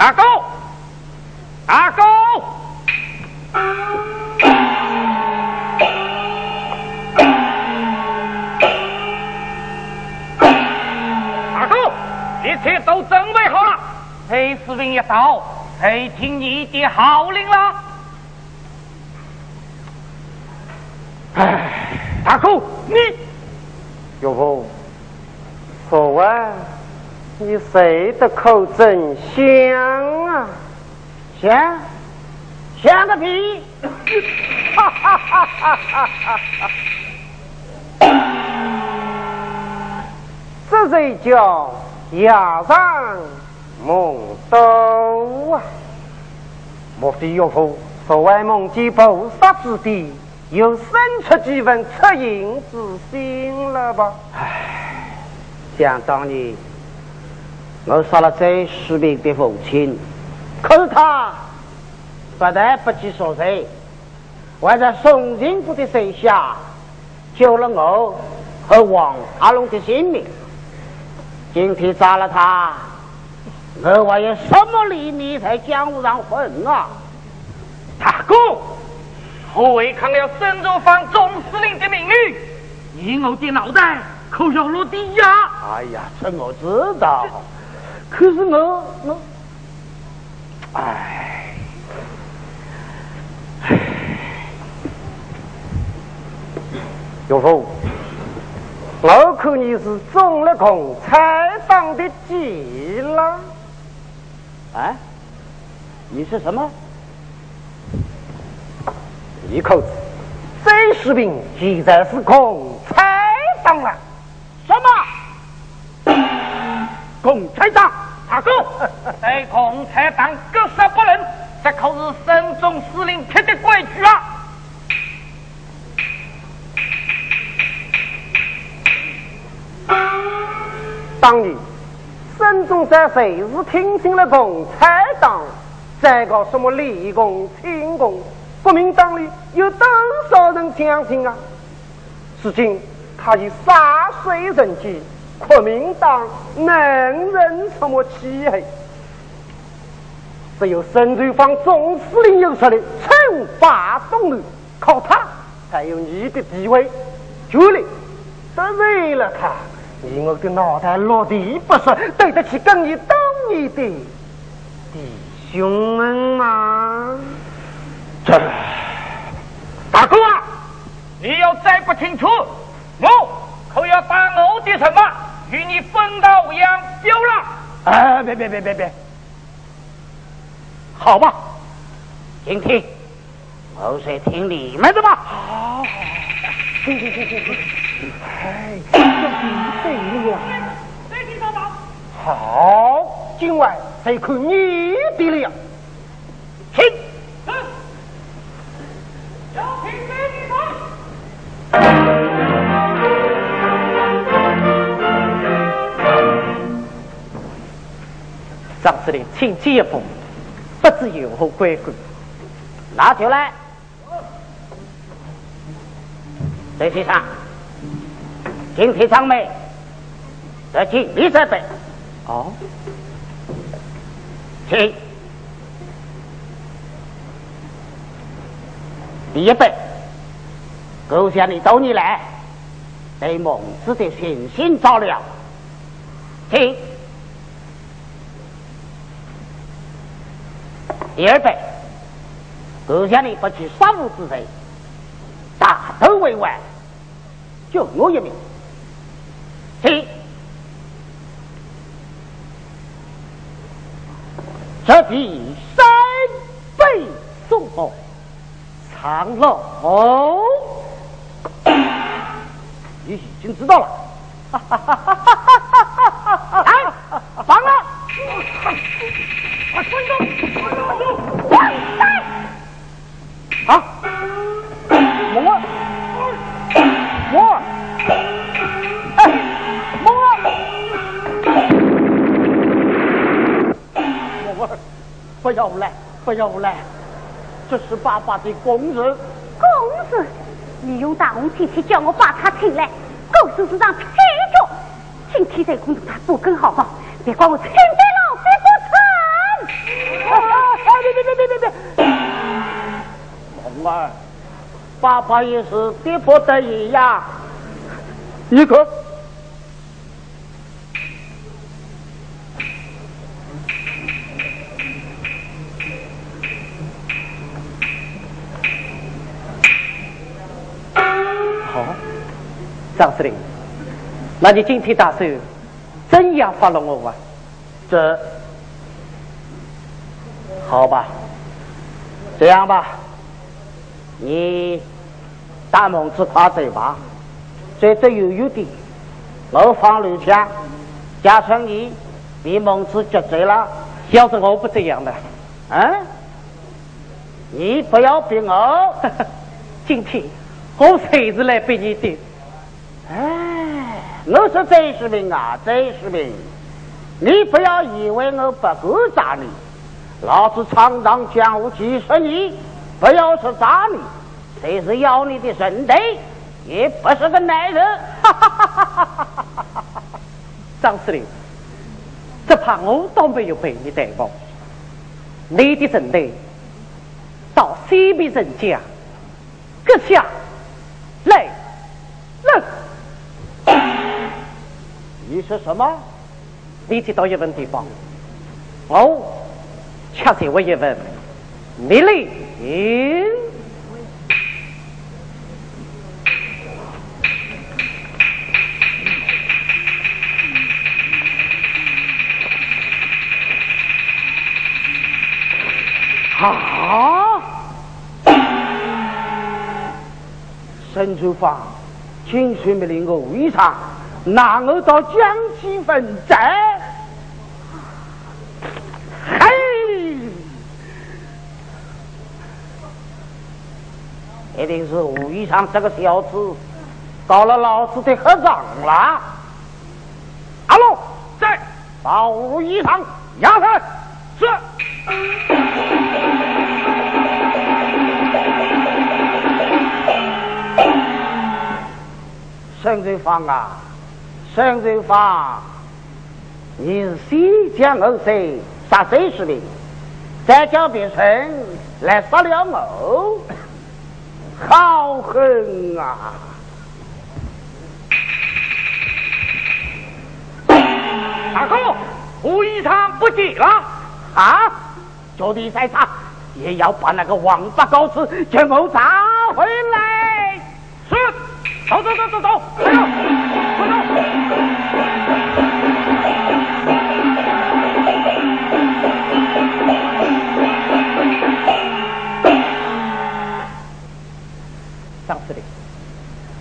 大哥，大哥，大哥，一切都准备好了，裴司令一到，谁听你的号令了？哎，大哥，你岳父，说完，你睡得可真香啊！香？香个屁！哈哈哈哈哈哈！这才叫压上梦豆啊！莫非岳父所谓梦见菩萨之地，又生出几分恻隐之心了吧？唉，想当年我杀了这士兵的父亲，可是他不但不计所罪，还在宋金府的手下救了我和王阿龙的性命。今天杀了他，我还有什么脸面在江湖上混啊？大哥，何为抗了沈州方总司令的命令，以我的脑袋可要落地呀！哎呀，这我知道，可是我我，唉，岳父。我看你是中了共产党的计了。啊？你是什么？一口子，这士兵现在是共产党了。什么？共产党？大哥，对共产党格杀不论，这可是省总司令贴的规矩啊！当年，孙中山谁是听信了共产党，再搞什么立功清功？国民党里有多少人相信啊？如今他已杀水人间，国民党能忍什么气黑？只有孙传芳总司令有实力称霸东南，靠他才有你的地位。权力得罪了他。你我的脑袋落地不说，对得起跟你当年的弟兄们吗？这大哥啊，你要再不听楚，我可要打我的什么与你分道扬镳了！哎，别别别别别，好吧，今天我是听你们的吧。好，行行行行行。哎，这必对了。谁听说到？好，今晚再看你的了。请。有请张司令，请进一步，不知有何贵干？拿酒来。陈先生。今天长梅得敬礼三杯。哦，请。第一杯，勾下你多年来对孟子的信心照料。请。第二杯，阁下你不去杀戮之罪，大头为王，就我一命。请。这第三杯送报长乐，你已经知道了。来，放了！快分手！不要来，不要来，这是爸爸的工事。公事？你用大红旗旗叫我把他请来，告诉是让天教，请天在公主他做更好吧，别怪我亲爹老爹不成。别别别别别别！红儿，爸爸也是逼不得已呀，你可。张司令，那你今天打算怎样发了我啊？这，好吧，这样吧，你打蒙子夸嘴巴，最最悠悠的，我放六枪，加上你被蒙子击罪了。要是我不这样的，嗯，你不要逼我，今天。我谁是来逼你的？哎，我是贼士兵啊，贼士兵！你不要以为我不够渣你，老子闯荡江湖几十年，不要说渣你，谁是要你的兄弟，也不是个男人。张司令，只怕我倒没有被你逮过。你的兄弟到西边人家，阁下。你说什么？你知道一问地方？我恰是我一问，你来。好。陈州坊，请宣命令我为啥拿我到江西分寨？嘿，一定是吴衣裳这个小子到了老子的合帐了。阿龙在，把吴衣裳押上。是。沈瑞芳啊，沈瑞芳，你是西江二岁杀谁士兵，再叫别人来杀了我，好狠啊！大哥，胡一场不急了啊！就地再查，也要把那个王八羔子全部找回来。是。走走走走走，快走，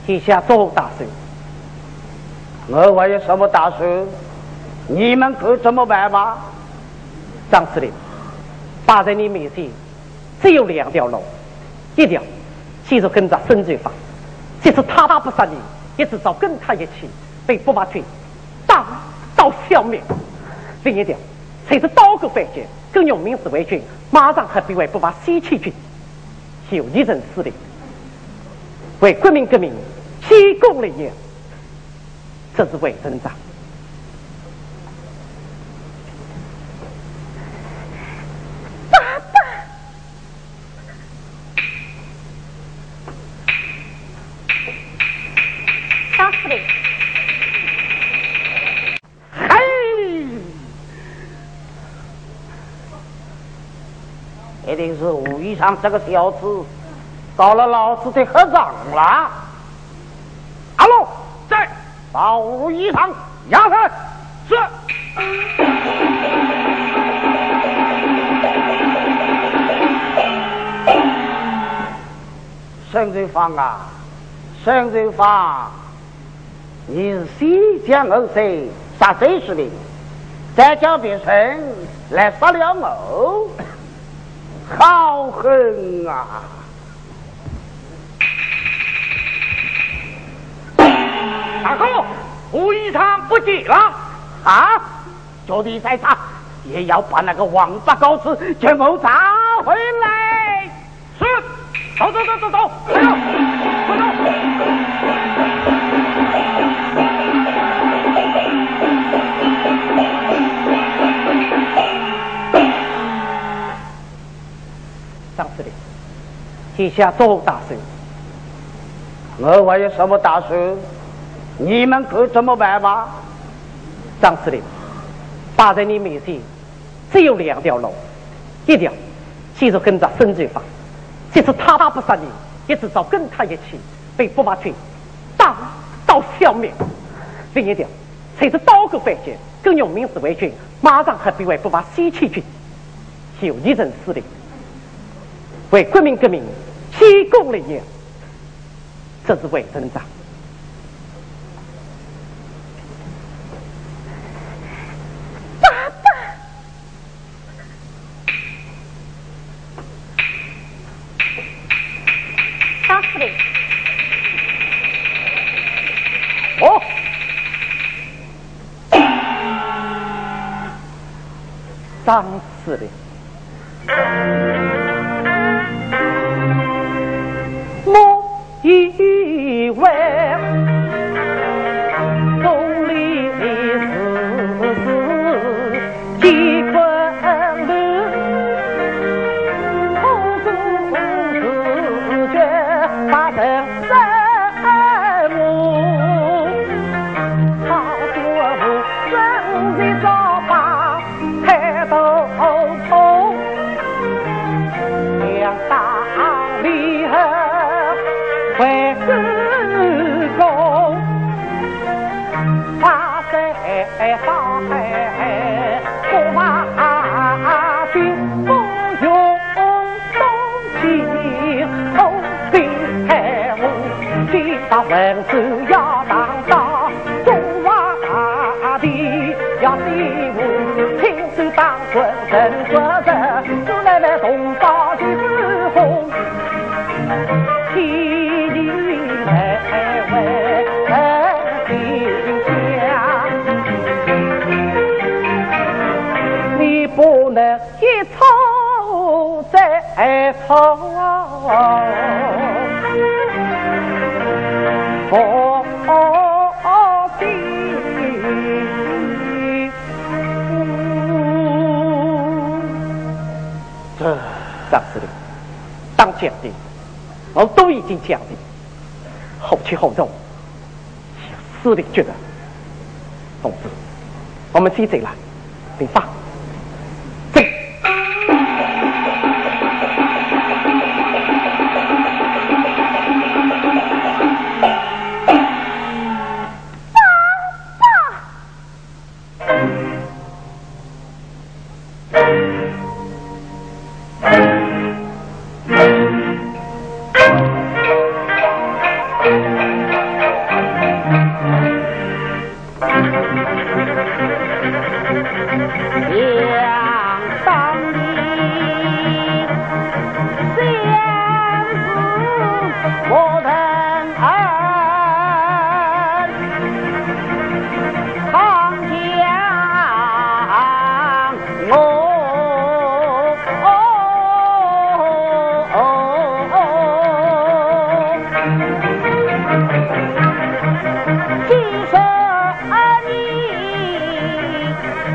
天下多大事？我还有什么大事？你们可怎么办吧？张司令，摆在你面前只有两条路：一条，继续跟着孙罪法。即使他打不杀你，也至少跟他一起被不法军打到消灭。另一条，随着刀戈反击，跟用民自卫军马上和敌为不法西岐军，就一人死的，为国民革命建功立业，这是为真章。一定是武义昌这个小子到了老子的合掌了。阿龙在，把吴衣裳押上。是。沈瑞芳啊，沈瑞芳，你是西江二岁杀贼士兵，再叫别人来杀了我。好狠啊！大哥，武一场不急了啊！就地再查，也要把那个王八羔子全部找回来。是，走走走走走，快走，快走。天下做打算？我还有什么打算？你们可怎么办吧？张司令，摆在你面前只有两条路：一条继续跟着孙传芳，即使他打不杀你，也至少跟他一起被驸马军打到消灭；另一条才是刀口反击，跟用民自卫军马上和北外驸马西岐军就一人司令，为国民革命提供力量。这是魏省长。张司令，文字要讲的，我都已经讲的，后起后重，司令觉得，同志，我们先走了，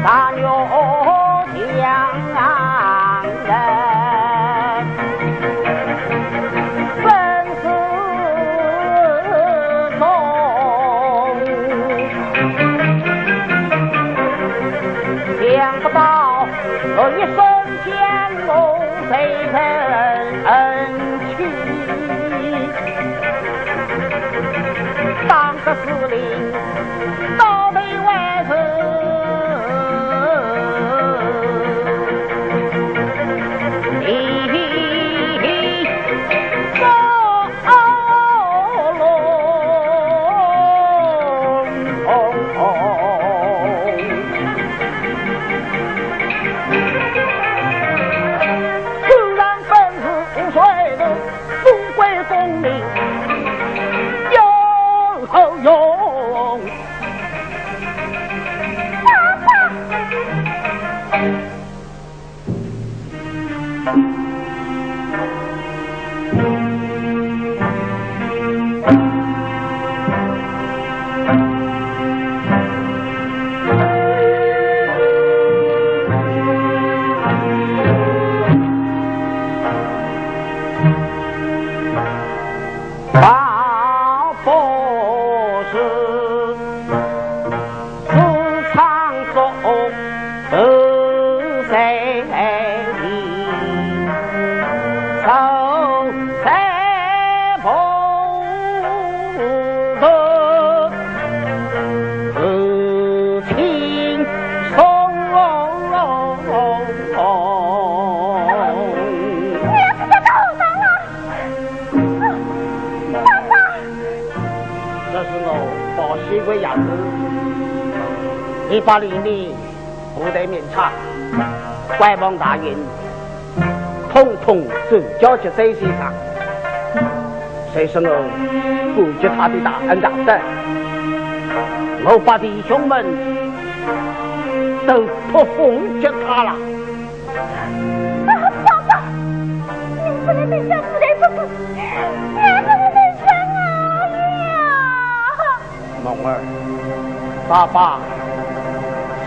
大牛强人，分子中，想不到我一生天龙飞人恩，当个司令。一把利利不得面场，拐王大人，统统转交去谁身上？谁是我顾及他的大恩大德？我把弟兄们都托奉给他了。爸爸，你不能对这不能不顾，也不能对这啊！梦儿，爸爸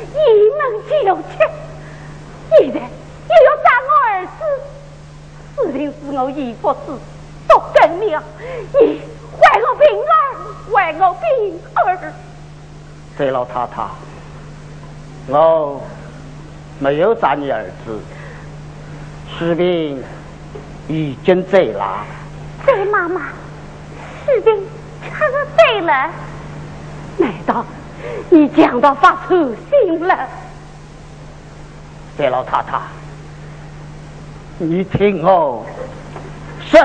一门九切，现在又要杀我儿子，事情是我义父子都更了，你还我平儿，还我平儿。这老太太，我没有杀你儿子，士兵已经走了。对妈妈，士兵他是对了，难道？你讲到发粗心了，这老太太，你听我说，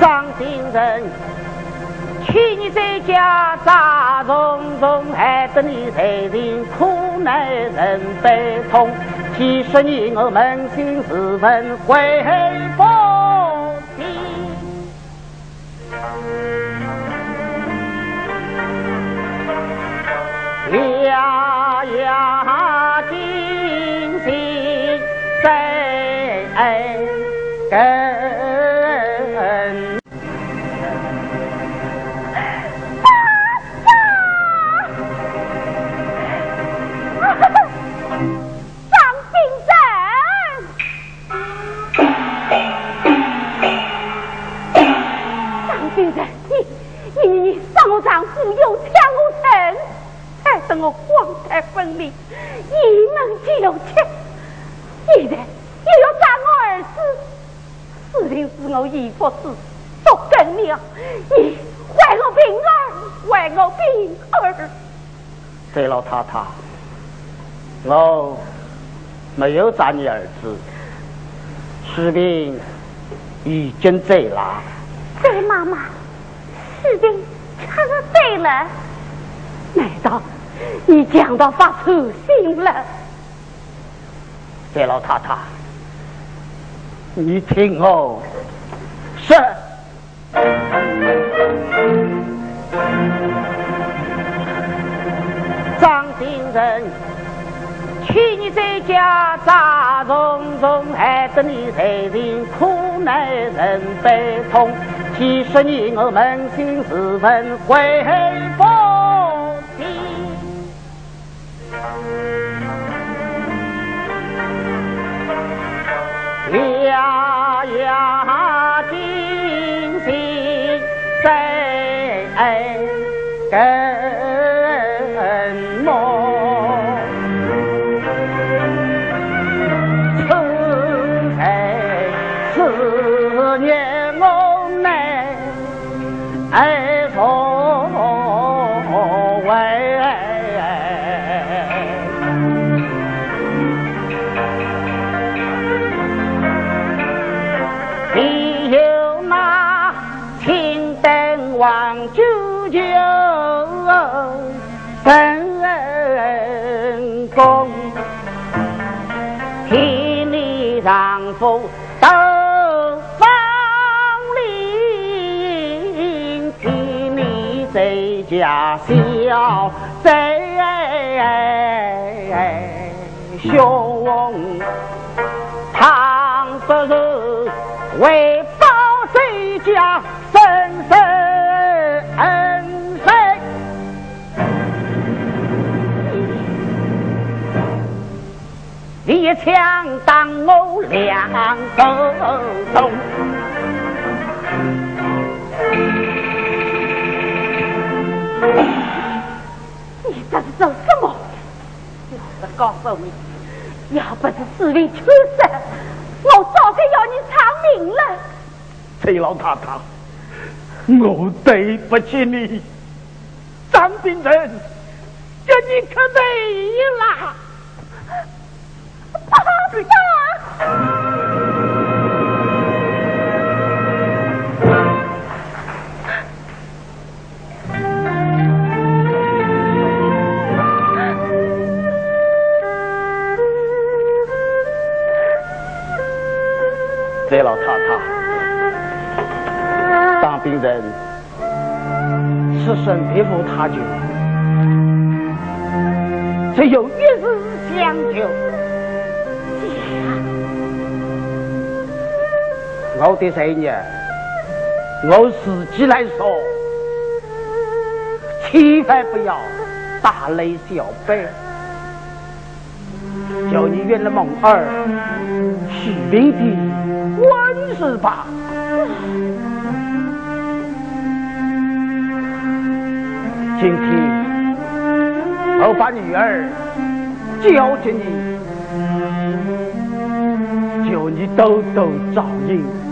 张先生，去年在家杂重重，害得你财情苦难人悲痛，几十年我扪心自问悔不。太太，我没有杀你儿子，士兵已经走了。对妈妈，士兵。他说对了，难道你讲到发粗心了？这老太太，你听我去年在家杂重重，害得你财情苦难人悲痛。几十年，我扪心自问，悔不尽。呀呀，今心谁思念我妹，哎，从未。你有那青灯王九九，本公替你丈夫。在家小贼兄，倘不是为保在家生生。一枪当我两手中，告诉你，要不是四位出事，我早该要你偿命了。崔老太太，我对不起你，张兵人，叫你可对了。爸爸。这老太太，当兵人，此生别无他求，只有一日相求。我的人呢，我自己来说，千万不要大雷小悲，叫你圆了梦儿，许命的。是吧，今天我把女儿交给你，求你兜兜照应。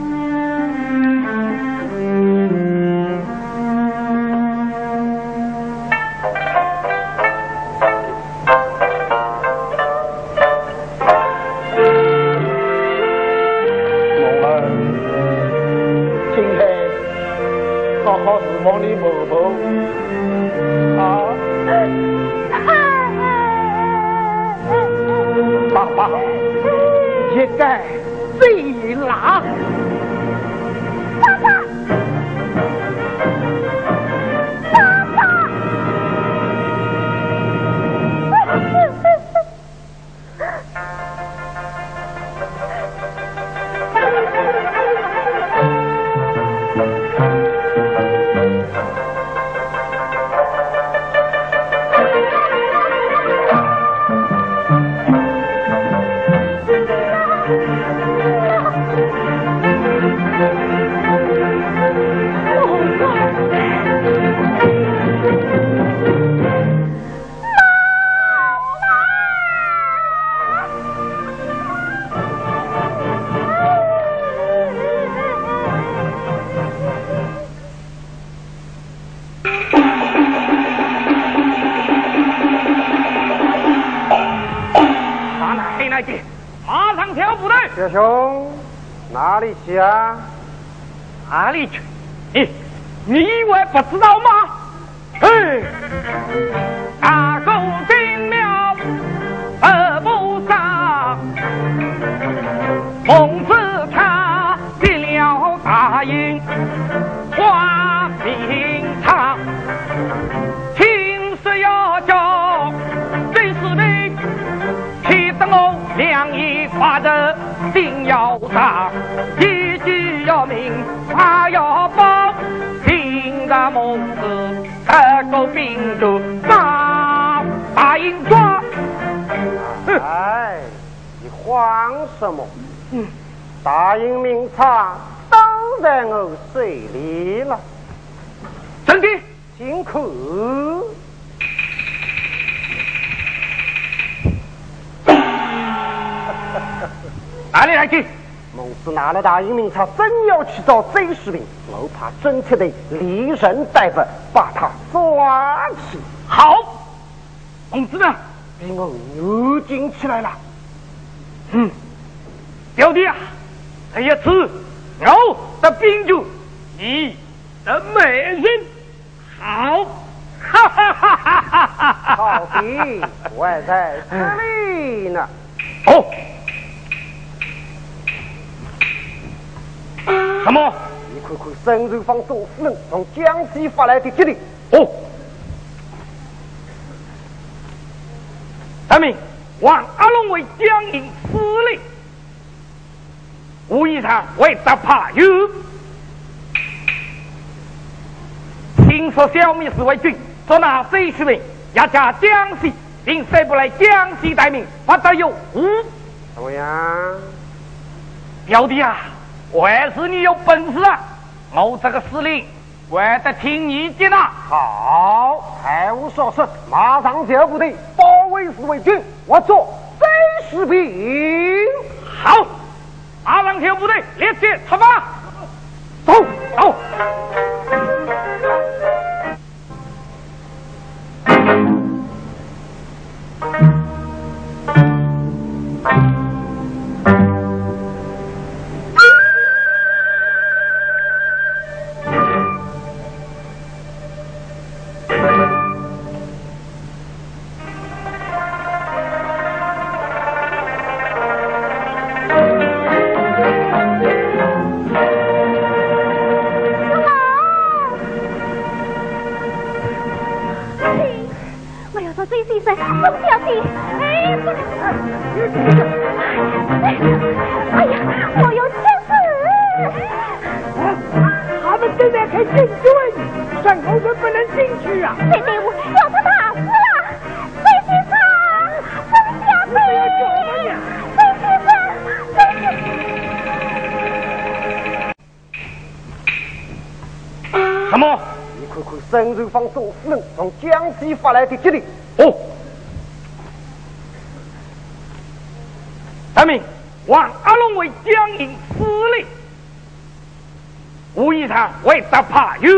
师兄，哪里去啊？哪里去？你你以为不知道吗？嘿，大狗定要杀，一句要明，话要报，听个孟子得个兵主把大营抓。哎，你慌什么？嗯，大营名场都在我手里了。真的，辛苦。哪里来去？孟子拿了大英名册，真要去找贼士兵，我怕真切的连人带不，把他抓起。好，孟子呢？被我牛紧起来了。嗯，表弟啊，这一次我的兵主，你的美人，好，哈哈哈哈哈哈！好的，我还在这里呢。哦。什么？你看看沈柔坊左夫人从江西发来的急令。哦，大明，王阿龙为江宁司令，武艺上为大怕有。听说小米是为军，说那贼士兵要加江西，并谁不来江西待命，不得有误。怎么样，表弟啊？还是你有本事啊！我这个司令还得听你的呢。好，太无所说，马上调部队包围四卫军。我做三十兵。好，阿郎调部队立即出发，走走。发来的急令，哦，大明，王阿龙为江营司令，吴义堂为大怕有。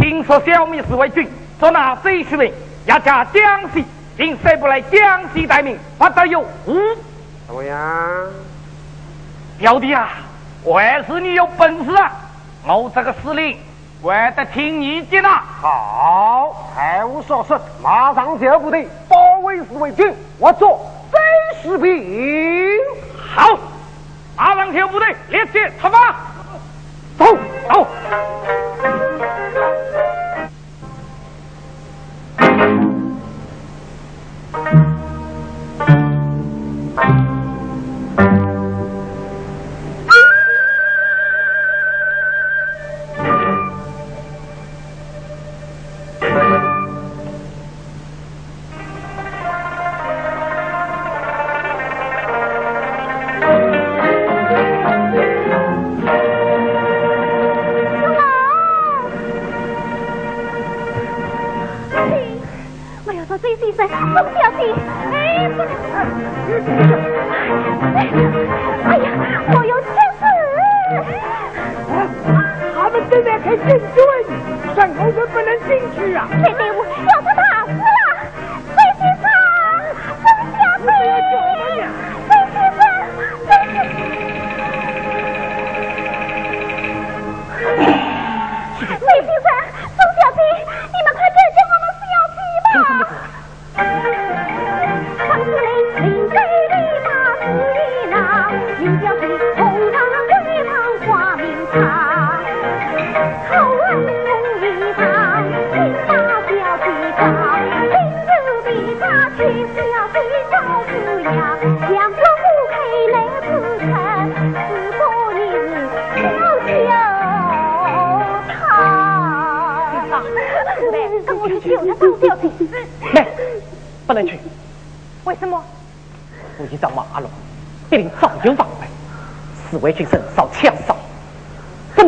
听说小米是为军，捉拿贼士兵，要加江西，并谁不来江西待命，不得有误。怎么样，表弟啊，还是你有本事啊！我这个司令。还得听你的呐！好，还无所说，马上调部队包围四卫军，我做贼士兵。好，马上调部队立即出发，走走。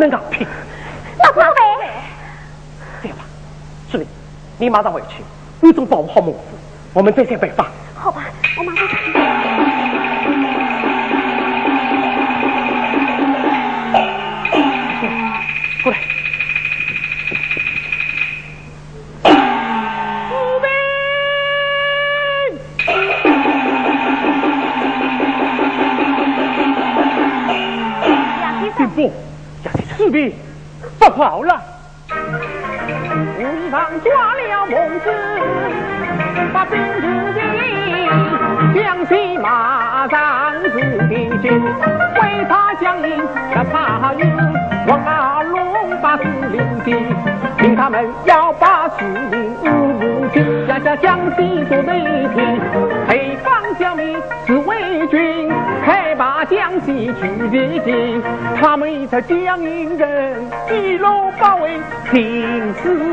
能硬拼。老婆呗。这样吧，司令，你马上回去，你总保护好母子，我们再想办法。好吧，我马上去。的，令他们要把司令无情，下下江西做内廷，配方将民是伪军。把江西去敌境，他们一在江阴人一路包围平四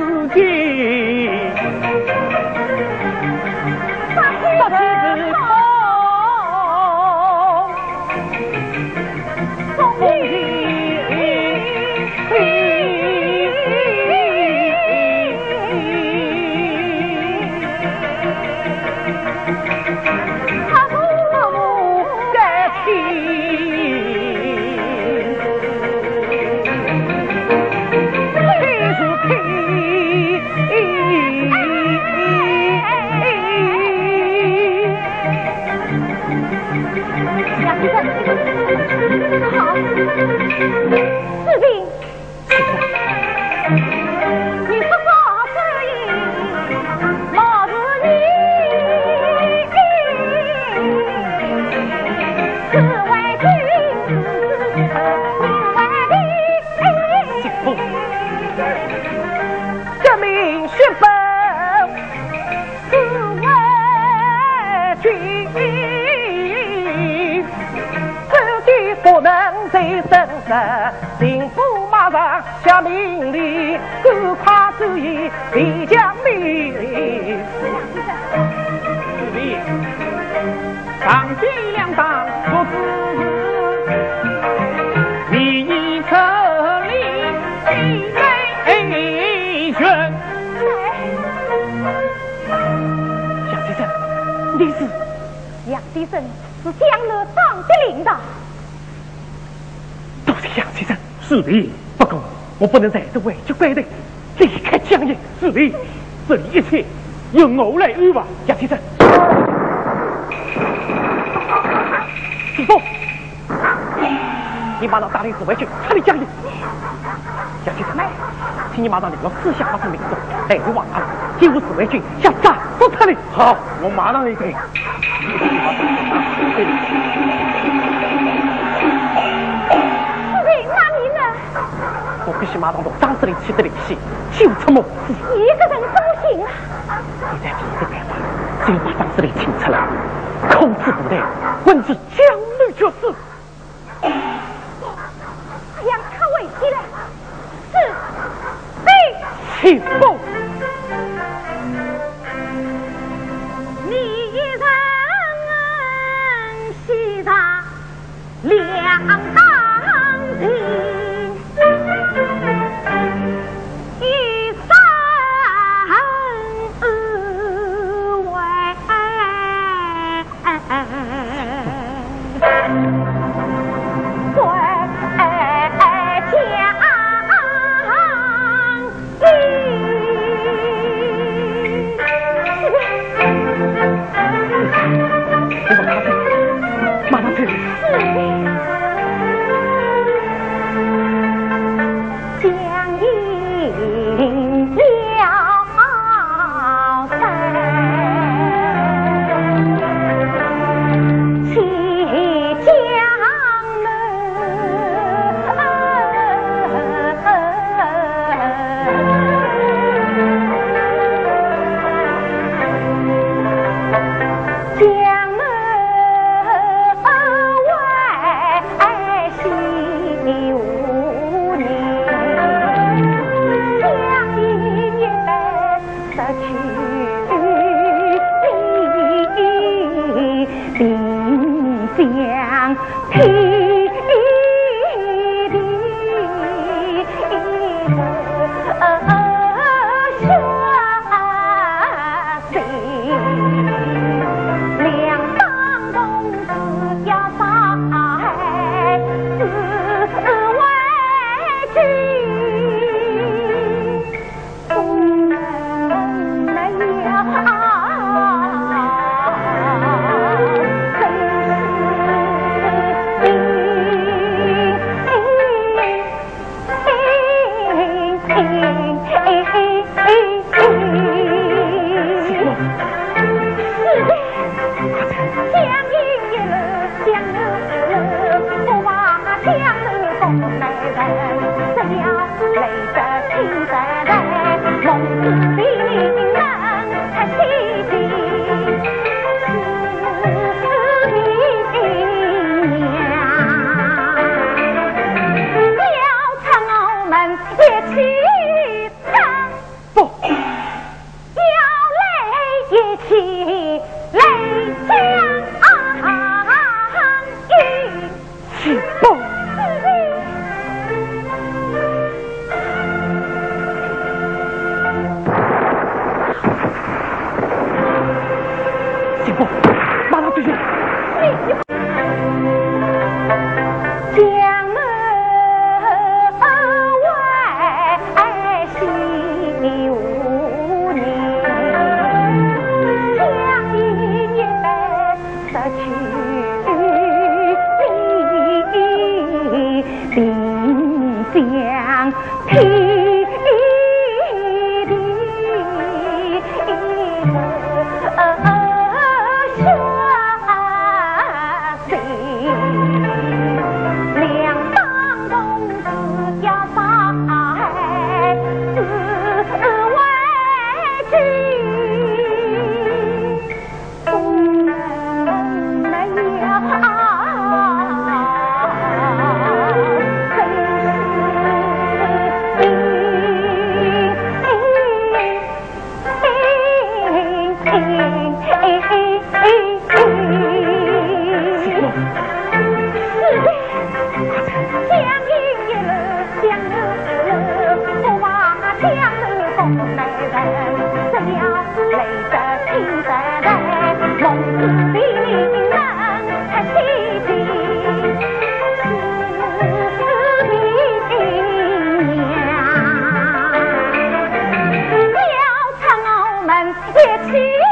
Thank you. 不能在这委屈归队，离开江营。是的，这里一切由我来安排。杨先生。师傅，你马上带领紫薇军撤离江营。杨先生，请你马上联络四下发生民众，带领王他，进入紫薇军向战士撤离。好，我马上离开。必须马上同张司令取得联系，救出母子。为。一起。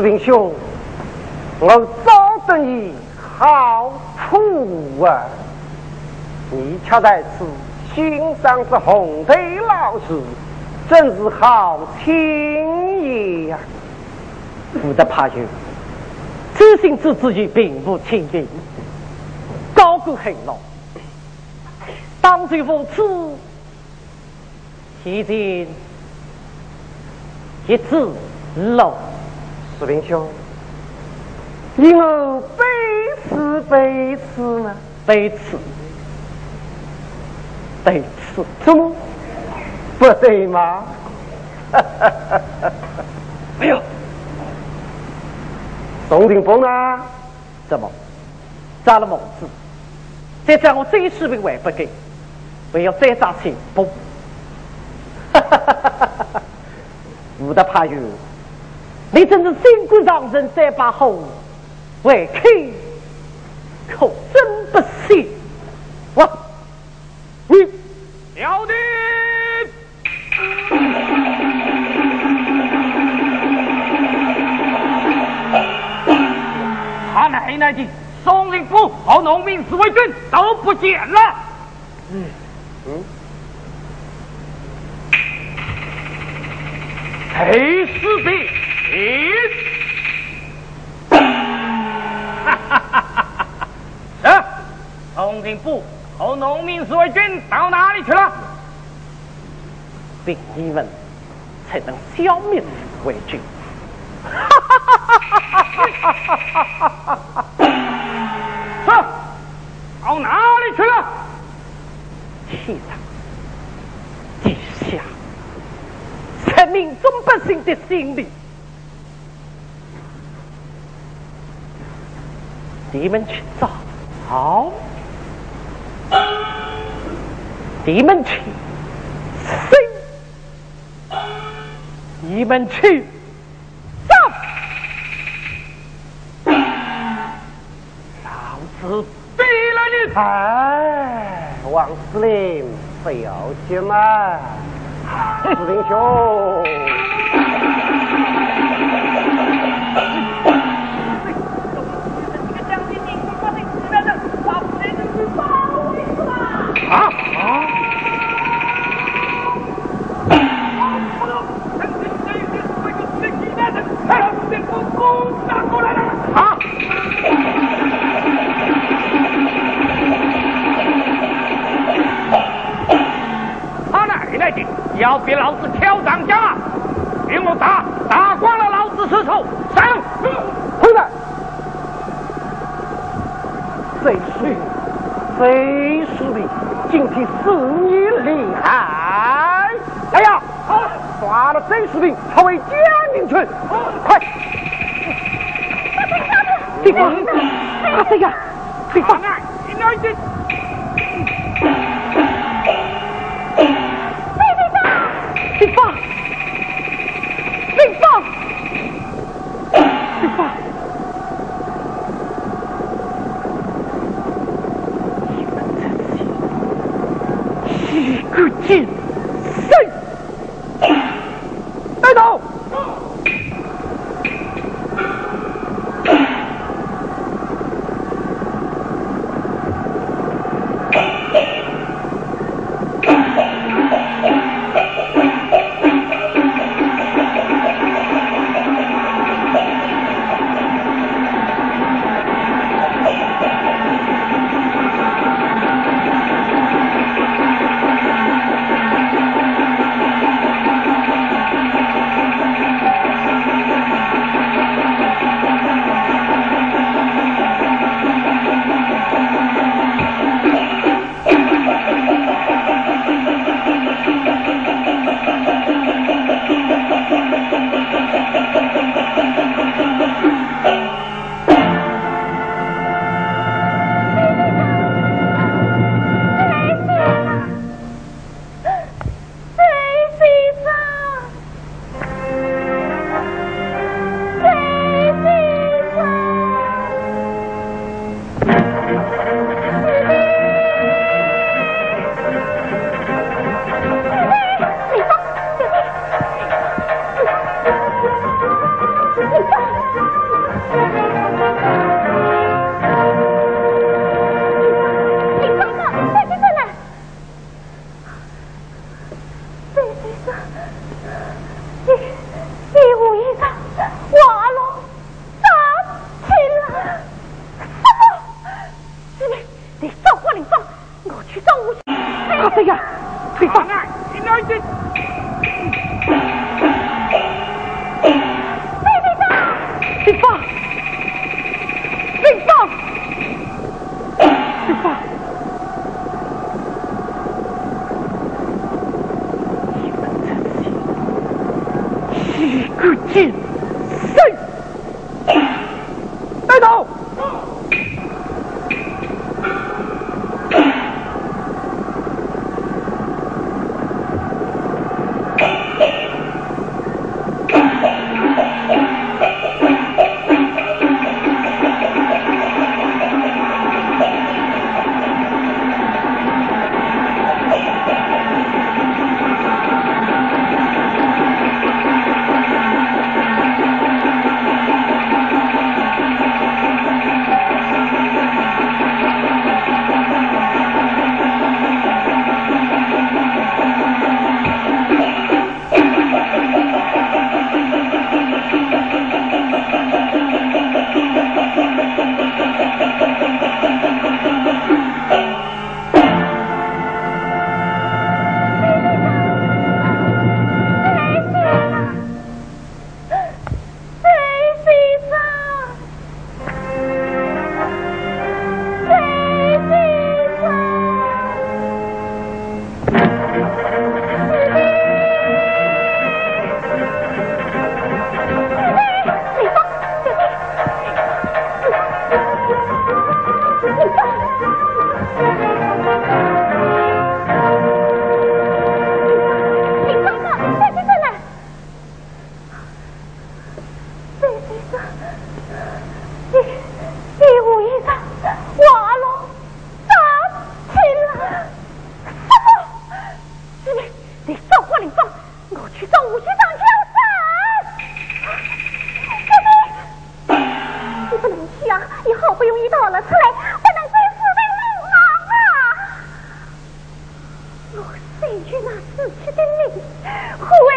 兵兄，我找得你好处啊！你恰在此欣赏这红腿老师，真是好轻易呀！不得怕去，知心之自己并不轻易，高过很老，当真无耻，现今一字漏。士兵兄，你我背刺背刺呢？背刺，背刺，怎么不对吗？哎呦，宋定峰呢？怎么扎了帽子？再将我这士兵还不给，还要再扎钱不？哈哈哈哈哈哈！吴德怕有。你真是心骨上人三把火，为客可真不行！我，你。了得！他奶奶的宋令府和农民自卫军都不见了。嗯嗯，黑死的！咦！哈哈哈哈哈！宋定府和农民自卫军到哪里去了？兵你们才能消灭自卫军。哈哈哈哈哈！哈哈哈是，到哪里去了？天上、地下，在民众百姓的心里。你们去找，好，你们去生，你们去走，老子毙了你！哎，王司令不要紧嘛，司令兄。要逼老子挑长江啊！给我打，打光了老子尸首！上！回来！谁是？谁是你？今天是你厉害！哎呀，抓了贼士兵，他为将军去！快！别放！阿 good 我甚至那死去的命护卫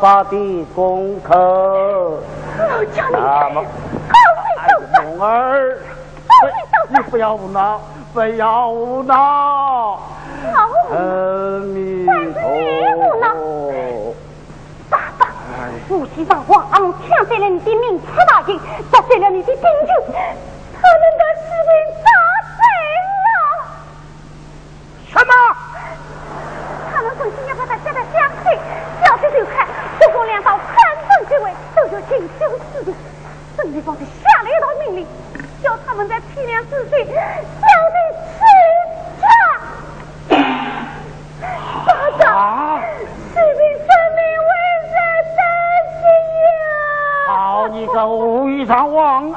爸爸的功课。我叫你，梦儿，你不要闹，不要闹。阿弥陀佛。爸爸，我希望王抢走了你的名次大印，夺走了你的兵权，他们把士兵打死了。什么？他们狠心要把他下到江水。这就看，国公两道潘凤之位都要进修四的，孙立光就下了一道命令，叫他们在天亮之前交的吃茶。爸爸，士兵生命为人担心呀！好你个无义上王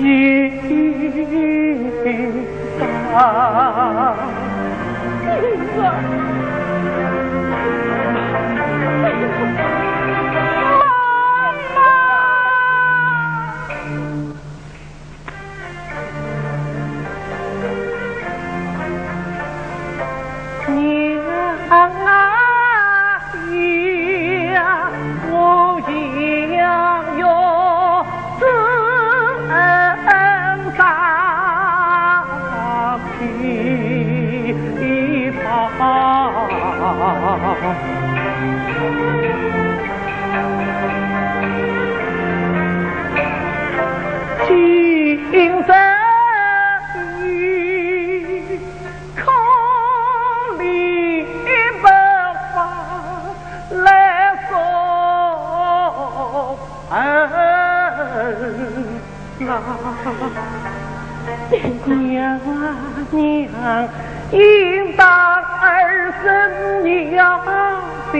心肝，金。娘娘应当儿孙娘的想，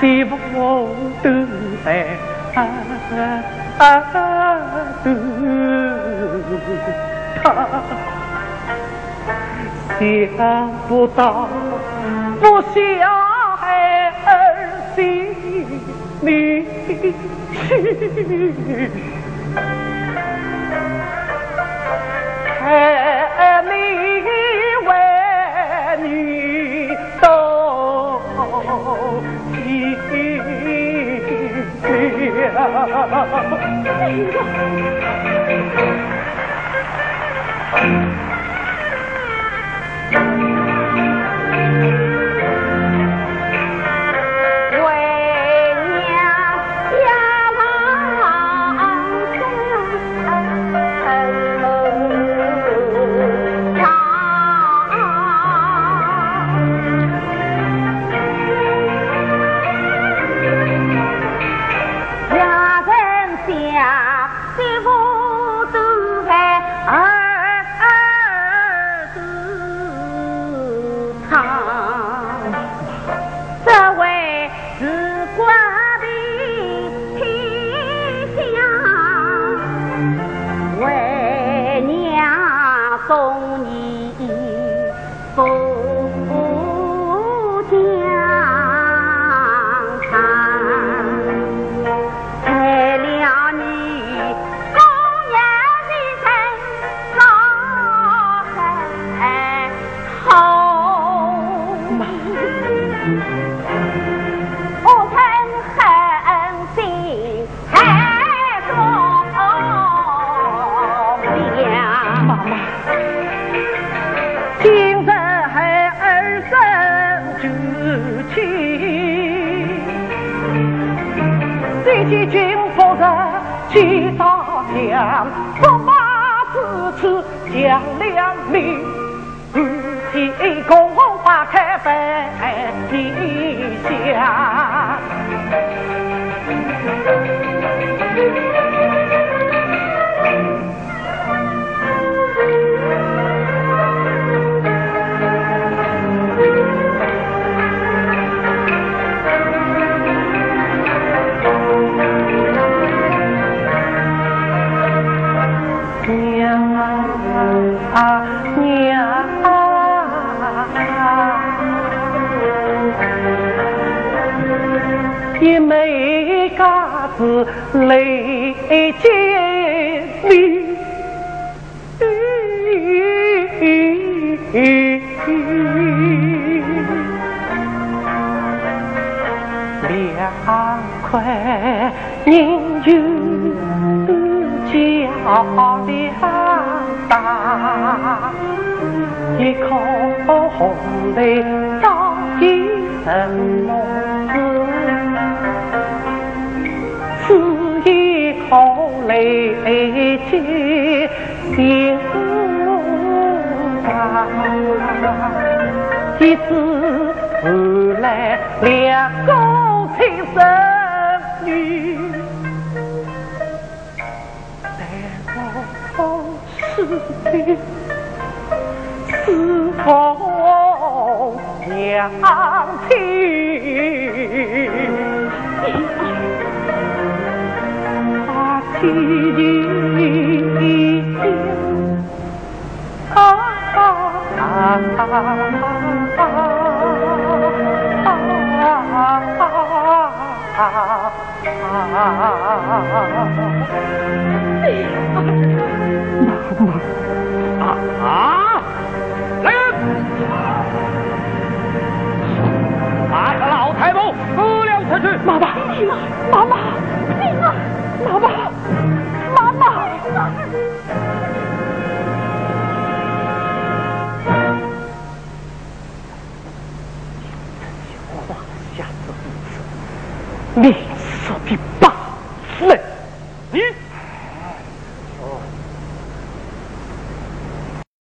媳妇想不到不想儿媳妇。看那美女，都喜。是雷溅面，两块银球交两打，一口红泪到底什么？爱情心肝，几次后来两公亲生女，待我好吃的。是同娘亲。去的，啊啊啊啊啊啊啊！妈妈，啊！妈妈，妈，妈妈，妈，妈妈。你